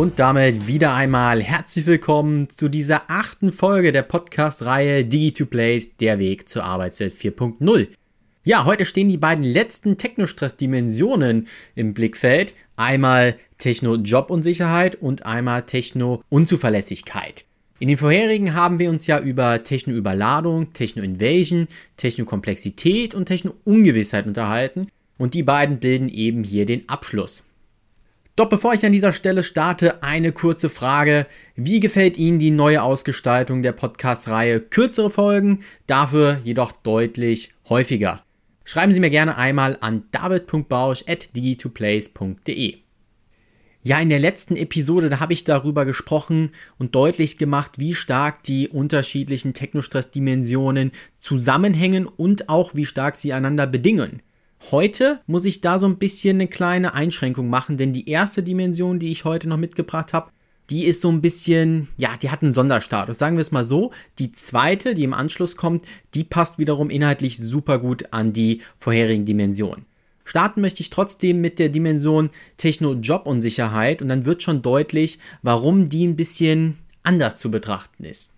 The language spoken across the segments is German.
Und damit wieder einmal herzlich willkommen zu dieser achten Folge der Podcast-Reihe Digi2Plays, der Weg zur Arbeitswelt 4.0. Ja, heute stehen die beiden letzten Technostress-Dimensionen im Blickfeld. Einmal Techno-Job-Unsicherheit und einmal Techno-Unzuverlässigkeit. In den vorherigen haben wir uns ja über Techno-Überladung, Techno-Invasion, Techno-Komplexität und Techno-Ungewissheit unterhalten und die beiden bilden eben hier den Abschluss. Doch bevor ich an dieser Stelle starte, eine kurze Frage. Wie gefällt Ihnen die neue Ausgestaltung der Podcast-Reihe? Kürzere Folgen, dafür jedoch deutlich häufiger. Schreiben Sie mir gerne einmal an david.bausch.digi2plays.de. Ja, in der letzten Episode, da habe ich darüber gesprochen und deutlich gemacht, wie stark die unterschiedlichen Technostress-Dimensionen zusammenhängen und auch wie stark sie einander bedingen. Heute muss ich da so ein bisschen eine kleine Einschränkung machen, denn die erste Dimension, die ich heute noch mitgebracht habe, die ist so ein bisschen, ja, die hat einen Sonderstatus. Sagen wir es mal so. Die zweite, die im Anschluss kommt, die passt wiederum inhaltlich super gut an die vorherigen Dimensionen. Starten möchte ich trotzdem mit der Dimension Techno-Job-Unsicherheit und dann wird schon deutlich, warum die ein bisschen anders zu betrachten ist.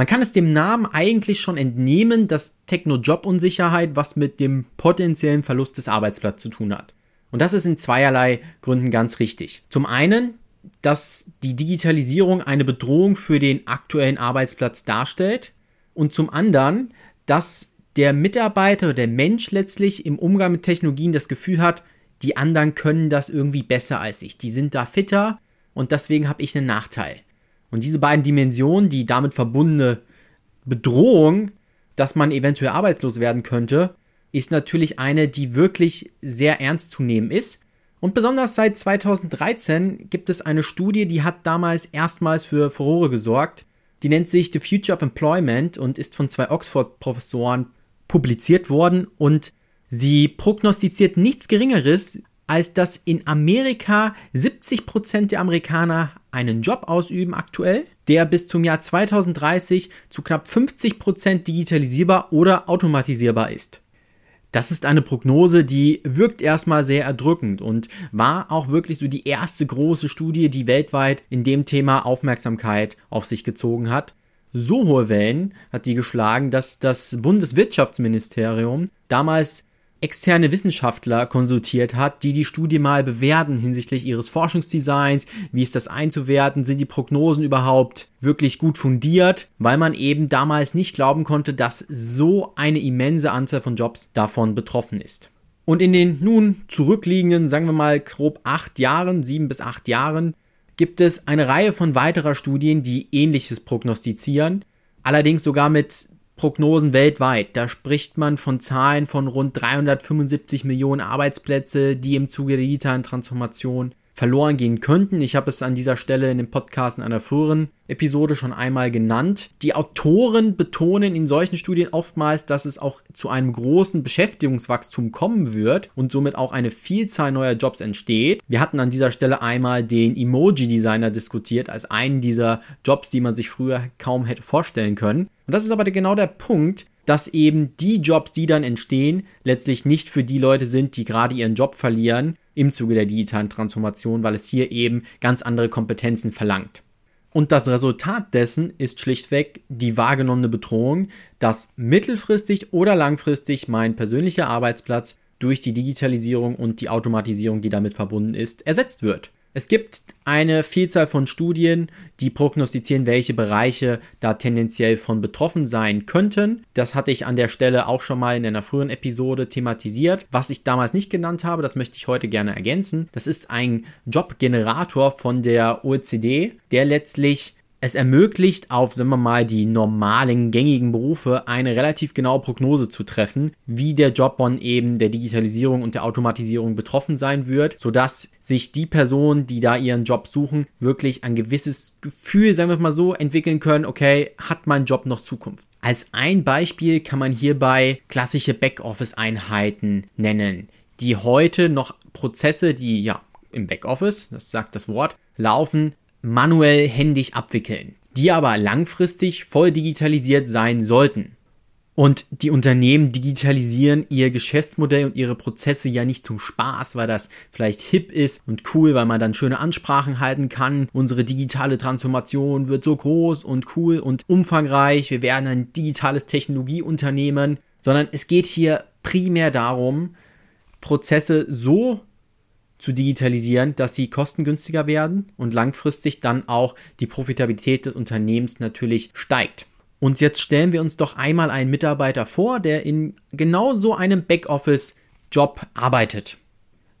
Man kann es dem Namen eigentlich schon entnehmen, dass Techno-Job-Unsicherheit was mit dem potenziellen Verlust des Arbeitsplatzes zu tun hat. Und das ist in zweierlei Gründen ganz richtig. Zum einen, dass die Digitalisierung eine Bedrohung für den aktuellen Arbeitsplatz darstellt und zum anderen, dass der Mitarbeiter oder der Mensch letztlich im Umgang mit Technologien das Gefühl hat, die anderen können das irgendwie besser als ich. Die sind da fitter und deswegen habe ich einen Nachteil. Und diese beiden Dimensionen, die damit verbundene Bedrohung, dass man eventuell arbeitslos werden könnte, ist natürlich eine, die wirklich sehr ernst zu nehmen ist. Und besonders seit 2013 gibt es eine Studie, die hat damals erstmals für Furore gesorgt. Die nennt sich The Future of Employment und ist von zwei Oxford-Professoren publiziert worden und sie prognostiziert nichts Geringeres, als dass in Amerika 70% der Amerikaner einen Job ausüben aktuell, der bis zum Jahr 2030 zu knapp 50% digitalisierbar oder automatisierbar ist. Das ist eine Prognose, die wirkt erstmal sehr erdrückend und war auch wirklich so die erste große Studie, die weltweit in dem Thema Aufmerksamkeit auf sich gezogen hat. So hohe Wellen hat die geschlagen, dass das Bundeswirtschaftsministerium damals externe Wissenschaftler konsultiert hat, die die Studie mal bewerten hinsichtlich ihres Forschungsdesigns, wie ist das einzuwerten, sind die Prognosen überhaupt wirklich gut fundiert, weil man eben damals nicht glauben konnte, dass so eine immense Anzahl von Jobs davon betroffen ist. Und in den nun zurückliegenden, sagen wir mal grob acht Jahren, sieben bis acht Jahren, gibt es eine Reihe von weiterer Studien, die ähnliches prognostizieren, allerdings sogar mit Prognosen weltweit. Da spricht man von Zahlen von rund 375 Millionen Arbeitsplätze, die im Zuge der digitalen Transformation verloren gehen könnten. Ich habe es an dieser Stelle in dem Podcast in einer früheren Episode schon einmal genannt. Die Autoren betonen in solchen Studien oftmals, dass es auch zu einem großen Beschäftigungswachstum kommen wird und somit auch eine Vielzahl neuer Jobs entsteht. Wir hatten an dieser Stelle einmal den Emoji-Designer diskutiert als einen dieser Jobs, die man sich früher kaum hätte vorstellen können. Und das ist aber genau der Punkt, dass eben die Jobs, die dann entstehen, letztlich nicht für die Leute sind, die gerade ihren Job verlieren, im Zuge der digitalen Transformation, weil es hier eben ganz andere Kompetenzen verlangt. Und das Resultat dessen ist schlichtweg die wahrgenommene Bedrohung, dass mittelfristig oder langfristig mein persönlicher Arbeitsplatz durch die Digitalisierung und die Automatisierung, die damit verbunden ist, ersetzt wird. Es gibt eine Vielzahl von Studien, die prognostizieren, welche Bereiche da tendenziell von betroffen sein könnten. Das hatte ich an der Stelle auch schon mal in einer früheren Episode thematisiert. Was ich damals nicht genannt habe, das möchte ich heute gerne ergänzen. Das ist ein Jobgenerator von der OECD, der letztlich es ermöglicht auf, sagen wir mal, die normalen, gängigen Berufe eine relativ genaue Prognose zu treffen, wie der Job von eben der Digitalisierung und der Automatisierung betroffen sein wird, sodass sich die Personen, die da ihren Job suchen, wirklich ein gewisses Gefühl, sagen wir mal so, entwickeln können, okay, hat mein Job noch Zukunft? Als ein Beispiel kann man hierbei klassische Backoffice-Einheiten nennen, die heute noch Prozesse, die ja im Backoffice, das sagt das Wort, laufen, manuell händisch abwickeln, die aber langfristig voll digitalisiert sein sollten. Und die Unternehmen digitalisieren ihr Geschäftsmodell und ihre Prozesse ja nicht zum Spaß, weil das vielleicht hip ist und cool, weil man dann schöne Ansprachen halten kann. Unsere digitale Transformation wird so groß und cool und umfangreich. Wir werden ein digitales Technologieunternehmen, sondern es geht hier primär darum, Prozesse so zu digitalisieren, dass sie kostengünstiger werden und langfristig dann auch die Profitabilität des Unternehmens natürlich steigt. Und jetzt stellen wir uns doch einmal einen Mitarbeiter vor, der in genau so einem Backoffice-Job arbeitet.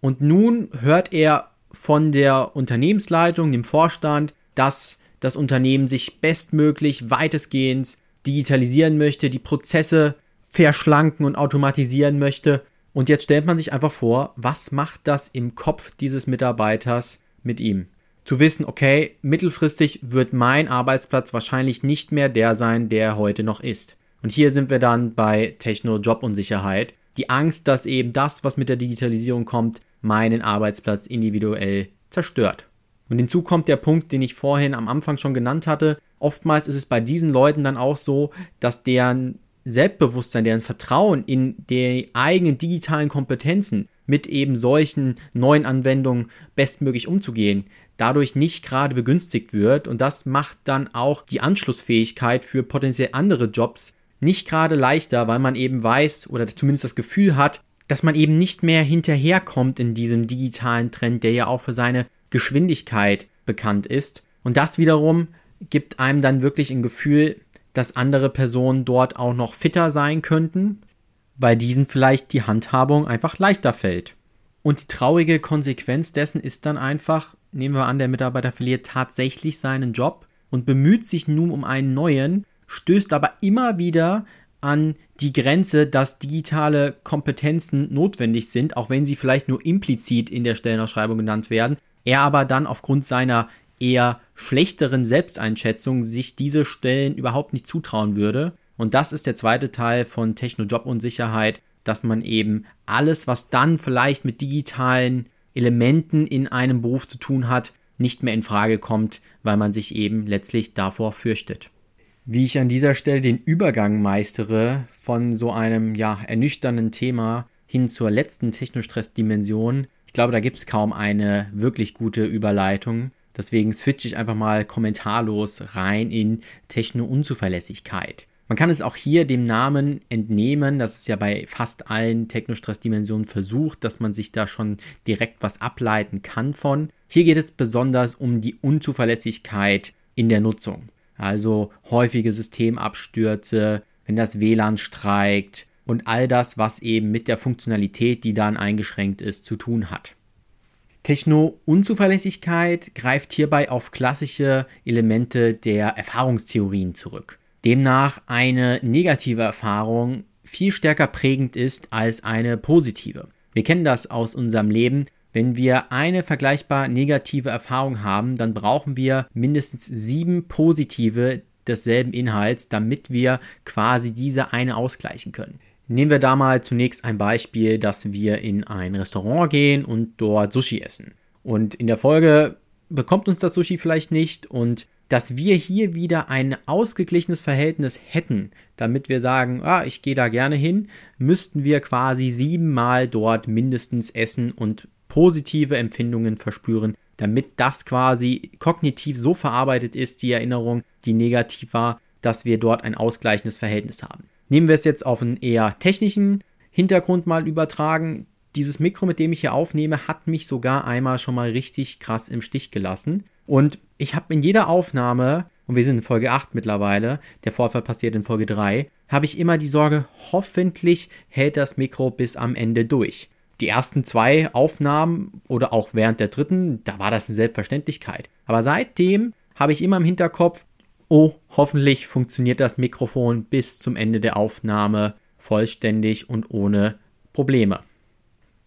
Und nun hört er von der Unternehmensleitung, dem Vorstand, dass das Unternehmen sich bestmöglich weitestgehend digitalisieren möchte, die Prozesse verschlanken und automatisieren möchte und jetzt stellt man sich einfach vor, was macht das im Kopf dieses Mitarbeiters mit ihm? Zu wissen, okay, mittelfristig wird mein Arbeitsplatz wahrscheinlich nicht mehr der sein, der er heute noch ist. Und hier sind wir dann bei Techno-Jobunsicherheit. Die Angst, dass eben das, was mit der Digitalisierung kommt, meinen Arbeitsplatz individuell zerstört. Und hinzu kommt der Punkt, den ich vorhin am Anfang schon genannt hatte. Oftmals ist es bei diesen Leuten dann auch so, dass deren Selbstbewusstsein, deren Vertrauen in die eigenen digitalen Kompetenzen mit eben solchen neuen Anwendungen bestmöglich umzugehen, dadurch nicht gerade begünstigt wird und das macht dann auch die Anschlussfähigkeit für potenziell andere Jobs nicht gerade leichter, weil man eben weiß oder zumindest das Gefühl hat, dass man eben nicht mehr hinterherkommt in diesem digitalen Trend, der ja auch für seine Geschwindigkeit bekannt ist. Und das wiederum gibt einem dann wirklich ein Gefühl, dass andere Personen dort auch noch fitter sein könnten, weil diesen vielleicht die Handhabung einfach leichter fällt. Und die traurige Konsequenz dessen ist dann einfach, nehmen wir an, der Mitarbeiter verliert tatsächlich seinen Job und bemüht sich nun um einen neuen, stößt aber immer wieder an die Grenze, dass digitale Kompetenzen notwendig sind, auch wenn sie vielleicht nur implizit in der Stellenausschreibung genannt werden. Er aber dann aufgrund seiner eher schlechteren Selbsteinschätzung sich diese Stellen überhaupt nicht zutrauen würde. Und das ist der zweite Teil von Techno-Job-Unsicherheit, dass man eben alles, was dann vielleicht mit digitalen Elementen in einem Beruf zu tun hat, nicht mehr in Frage kommt, weil man sich eben letztlich davor fürchtet. Wie ich an dieser Stelle den Übergang meistere von so einem ja ernüchternden Thema hin zur letzten Technostress-Dimension, ich glaube, da gibt es kaum eine wirklich gute Überleitung. Deswegen switche ich einfach mal kommentarlos rein in Techno-Unzuverlässigkeit. Man kann es auch hier dem Namen entnehmen, das ist ja bei fast allen Technostress-Dimensionen versucht, dass man sich da schon direkt was ableiten kann von. Hier geht es besonders um die Unzuverlässigkeit in der Nutzung. Also häufige Systemabstürze, wenn das WLAN streikt und all das, was eben mit der Funktionalität, die dann eingeschränkt ist, zu tun hat. Techno-Unzuverlässigkeit greift hierbei auf klassische Elemente der Erfahrungstheorien zurück. Demnach eine negative Erfahrung viel stärker prägend ist als eine positive. Wir kennen das aus unserem Leben. Wenn wir eine vergleichbar negative Erfahrung haben, dann brauchen wir mindestens sieben positive desselben Inhalts, damit wir quasi diese eine ausgleichen können. Nehmen wir da mal zunächst ein Beispiel, dass wir in ein Restaurant gehen und dort Sushi essen. Und in der Folge bekommt uns das Sushi vielleicht nicht und dass wir hier wieder ein ausgeglichenes Verhältnis hätten, damit wir sagen, ah, ich gehe da gerne hin, müssten wir quasi siebenmal dort mindestens essen und positive Empfindungen verspüren, damit das quasi kognitiv so verarbeitet ist, die Erinnerung, die negativ war, dass wir dort ein ausgleichendes Verhältnis haben. Nehmen wir es jetzt auf einen eher technischen Hintergrund mal übertragen. Dieses Mikro, mit dem ich hier aufnehme, hat mich sogar einmal schon mal richtig krass im Stich gelassen. Und ich habe in jeder Aufnahme, und wir sind in Folge 8 mittlerweile, der Vorfall passiert in Folge 3, habe ich immer die Sorge, hoffentlich hält das Mikro bis am Ende durch. Die ersten zwei Aufnahmen oder auch während der dritten, da war das eine Selbstverständlichkeit. Aber seitdem habe ich immer im Hinterkopf, oh, hoffentlich funktioniert das Mikrofon bis zum Ende der Aufnahme vollständig und ohne Probleme.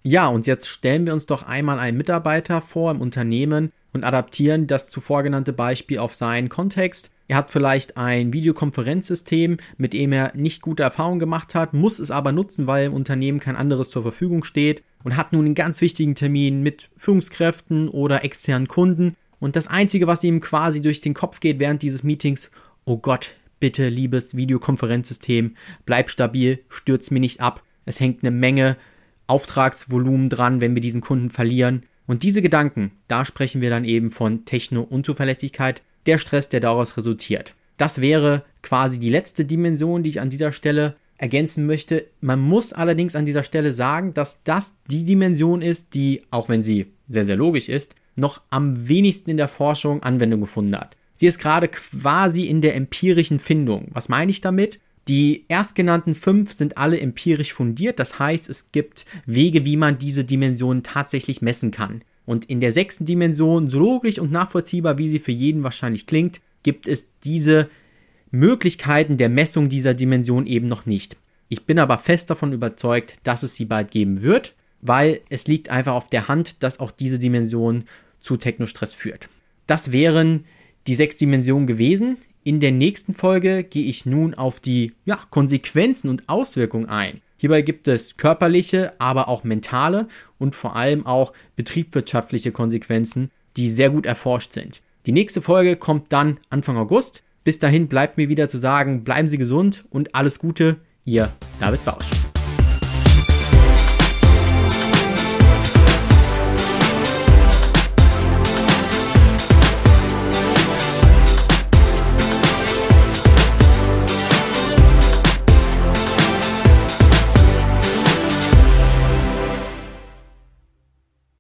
Ja, und jetzt stellen wir uns doch einmal einen Mitarbeiter vor im Unternehmen und adaptieren das zuvor genannte Beispiel auf seinen Kontext. Er hat vielleicht ein Videokonferenzsystem, mit dem er nicht gute Erfahrungen gemacht hat, muss es aber nutzen, weil im Unternehmen kein anderes zur Verfügung steht und hat nun einen ganz wichtigen Termin mit Führungskräften oder externen Kunden. Und das Einzige, was ihm quasi durch den Kopf geht während dieses Meetings, oh Gott, bitte, liebes Videokonferenzsystem, bleib stabil, stürz mir nicht ab. Es hängt eine Menge Auftragsvolumen dran, wenn wir diesen Kunden verlieren. Und diese Gedanken, da sprechen wir dann eben von Techno-Unzuverlässigkeit, der Stress, der daraus resultiert. Das wäre quasi die letzte Dimension, die ich an dieser Stelle ergänzen möchte. Man muss allerdings an dieser Stelle sagen, dass das die Dimension ist, die, auch wenn sie sehr, sehr logisch ist, noch am wenigsten in der Forschung Anwendung gefunden hat. Sie ist gerade quasi in der empirischen Findung. Was meine ich damit? Die erstgenannten fünf sind alle empirisch fundiert, das heißt, es gibt Wege, wie man diese Dimensionen tatsächlich messen kann. Und in der sechsten Dimension, so logisch und nachvollziehbar, wie sie für jeden wahrscheinlich klingt, gibt es diese Möglichkeiten der Messung dieser Dimension eben noch nicht. Ich bin aber fest davon überzeugt, dass es sie bald geben wird, weil es liegt einfach auf der Hand, dass auch diese Dimension zu Technostress führt. Das wären die sechs Dimensionen gewesen. In der nächsten Folge gehe ich nun auf die ja, Konsequenzen und Auswirkungen ein. Hierbei gibt es körperliche, aber auch mentale und vor allem auch betriebswirtschaftliche Konsequenzen, die sehr gut erforscht sind. Die nächste Folge kommt dann Anfang August. Bis dahin bleibt mir wieder zu sagen, bleiben Sie gesund und alles Gute, Ihr David Bausch.